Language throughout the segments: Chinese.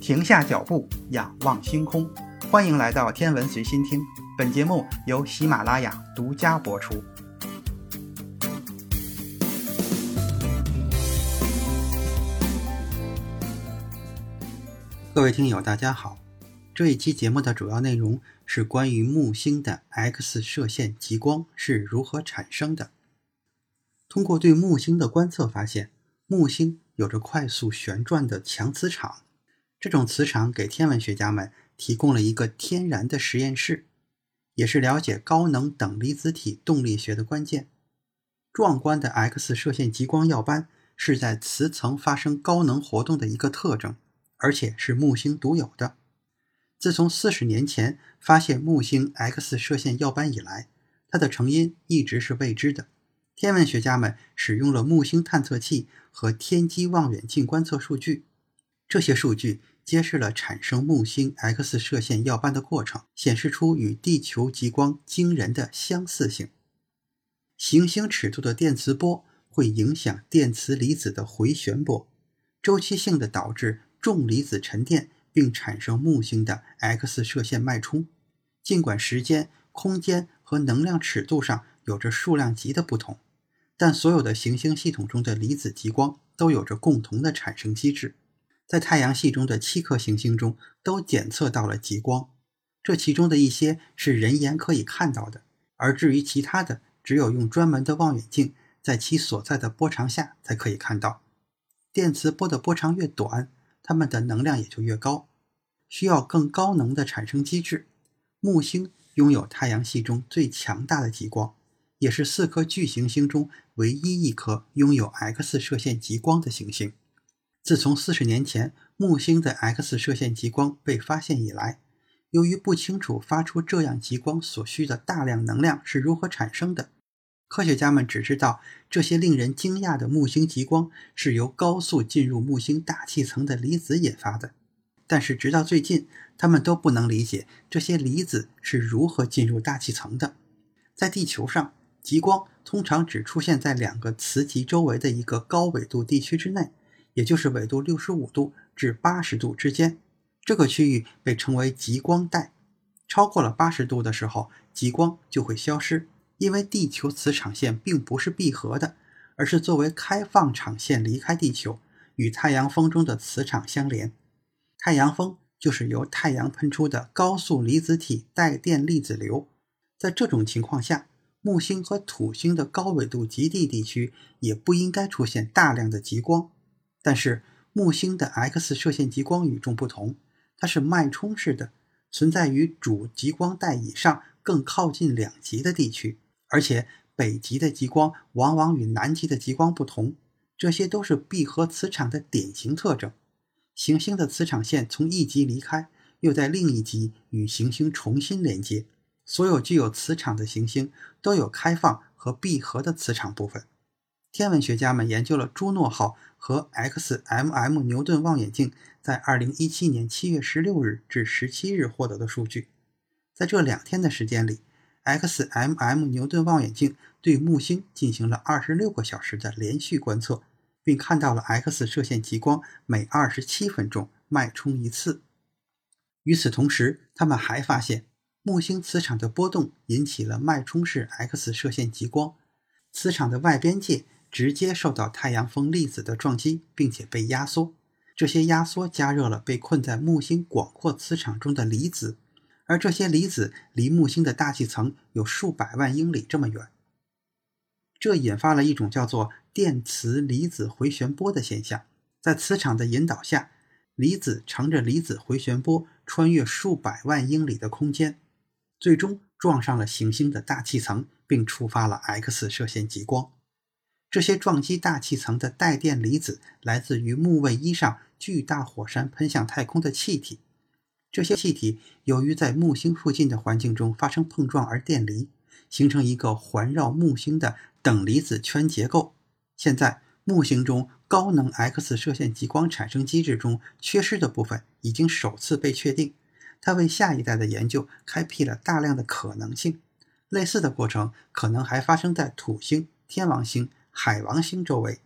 停下脚步，仰望星空。欢迎来到天文随心听，本节目由喜马拉雅独家播出。各位听友，大家好。这一期节目的主要内容是关于木星的 X 射线极光是如何产生的。通过对木星的观测发现，木星有着快速旋转的强磁场。这种磁场给天文学家们提供了一个天然的实验室，也是了解高能等离子体动力学的关键。壮观的 X 射线极光耀斑是在磁层发生高能活动的一个特征，而且是木星独有的。自从四十年前发现木星 X 射线耀斑以来，它的成因一直是未知的。天文学家们使用了木星探测器和天基望远镜观测数据，这些数据。揭示了产生木星 X 射线耀斑的过程，显示出与地球极光惊人的相似性。行星尺度的电磁波会影响电磁离子的回旋波，周期性的导致重离子沉淀，并产生木星的 X 射线脉冲。尽管时间、空间和能量尺度上有着数量级的不同，但所有的行星系统中的离子极光都有着共同的产生机制。在太阳系中的七颗行星中都检测到了极光，这其中的一些是人眼可以看到的，而至于其他的，只有用专门的望远镜在其所在的波长下才可以看到。电磁波的波长越短，它们的能量也就越高，需要更高能的产生机制。木星拥有太阳系中最强大的极光，也是四颗巨行星中唯一一颗拥有 X 射线极光的行星。自从四十年前木星的 X 射线极光被发现以来，由于不清楚发出这样极光所需的大量能量是如何产生的，科学家们只知道这些令人惊讶的木星极光是由高速进入木星大气层的离子引发的。但是直到最近，他们都不能理解这些离子是如何进入大气层的。在地球上，极光通常只出现在两个磁极周围的一个高纬度地区之内。也就是纬度六十五度至八十度之间，这个区域被称为极光带。超过了八十度的时候，极光就会消失，因为地球磁场线并不是闭合的，而是作为开放场线离开地球，与太阳风中的磁场相连。太阳风就是由太阳喷出的高速离子体带电粒子流。在这种情况下，木星和土星的高纬度极地地区也不应该出现大量的极光。但是木星的 X 射线极光与众不同，它是脉冲式的，存在于主极光带以上更靠近两极的地区，而且北极的极光往往与南极的极光不同，这些都是闭合磁场的典型特征。行星的磁场线从一极离开，又在另一极与行星重新连接。所有具有磁场的行星都有开放和闭合的磁场部分。天文学家们研究了朱诺号和 XMM 牛顿望远镜在2017年7月16日至17日获得的数据。在这两天的时间里，XMM 牛顿望远镜对木星进行了26个小时的连续观测，并看到了 X 射线极光每27分钟脉冲一次。与此同时，他们还发现木星磁场的波动引起了脉冲式 X 射线极光，磁场的外边界。直接受到太阳风粒子的撞击，并且被压缩。这些压缩加热了被困在木星广阔磁场中的离子，而这些离子离木星的大气层有数百万英里这么远。这引发了一种叫做电磁离子回旋波的现象。在磁场的引导下，离子乘着离子回旋波穿越数百万英里的空间，最终撞上了行星的大气层，并触发了 X 射线极光。这些撞击大气层的带电离子来自于木卫一上巨大火山喷向太空的气体。这些气体由于在木星附近的环境中发生碰撞而电离，形成一个环绕木星的等离子圈结构。现在，木星中高能 X 射线极光产生机制中缺失的部分已经首次被确定，它为下一代的研究开辟了大量的可能性。类似的过程可能还发生在土星、天王星。海王星周围，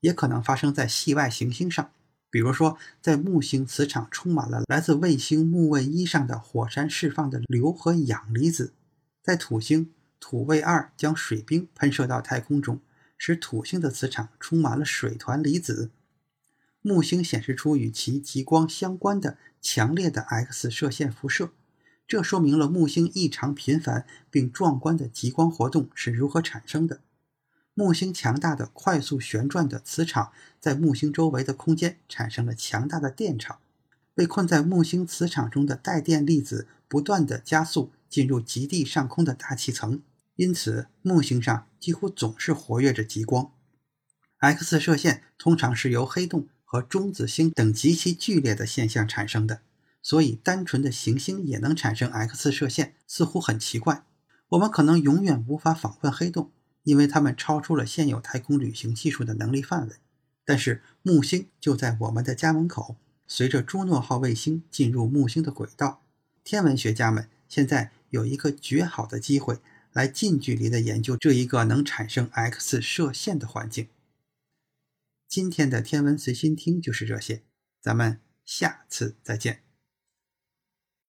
也可能发生在系外行星上。比如说，在木星磁场充满了来自卫星木卫一上的火山释放的硫和氧离子，在土星土卫二将水冰喷射到太空中，使土星的磁场充满了水团离子。木星显示出与其极光相关的强烈的 X 射线辐射，这说明了木星异常频繁并壮观的极光活动是如何产生的。木星强大的、快速旋转的磁场，在木星周围的空间产生了强大的电场。被困在木星磁场中的带电粒子不断地加速进入极地上空的大气层，因此木星上几乎总是活跃着极光。X 射线通常是由黑洞和中子星等极其剧烈的现象产生的，所以单纯的行星也能产生 X 射线，似乎很奇怪。我们可能永远无法访问黑洞。因为它们超出了现有太空旅行技术的能力范围，但是木星就在我们的家门口。随着朱诺号卫星进入木星的轨道，天文学家们现在有一个绝好的机会来近距离的研究这一个能产生 X 射线的环境。今天的天文随心听就是这些，咱们下次再见。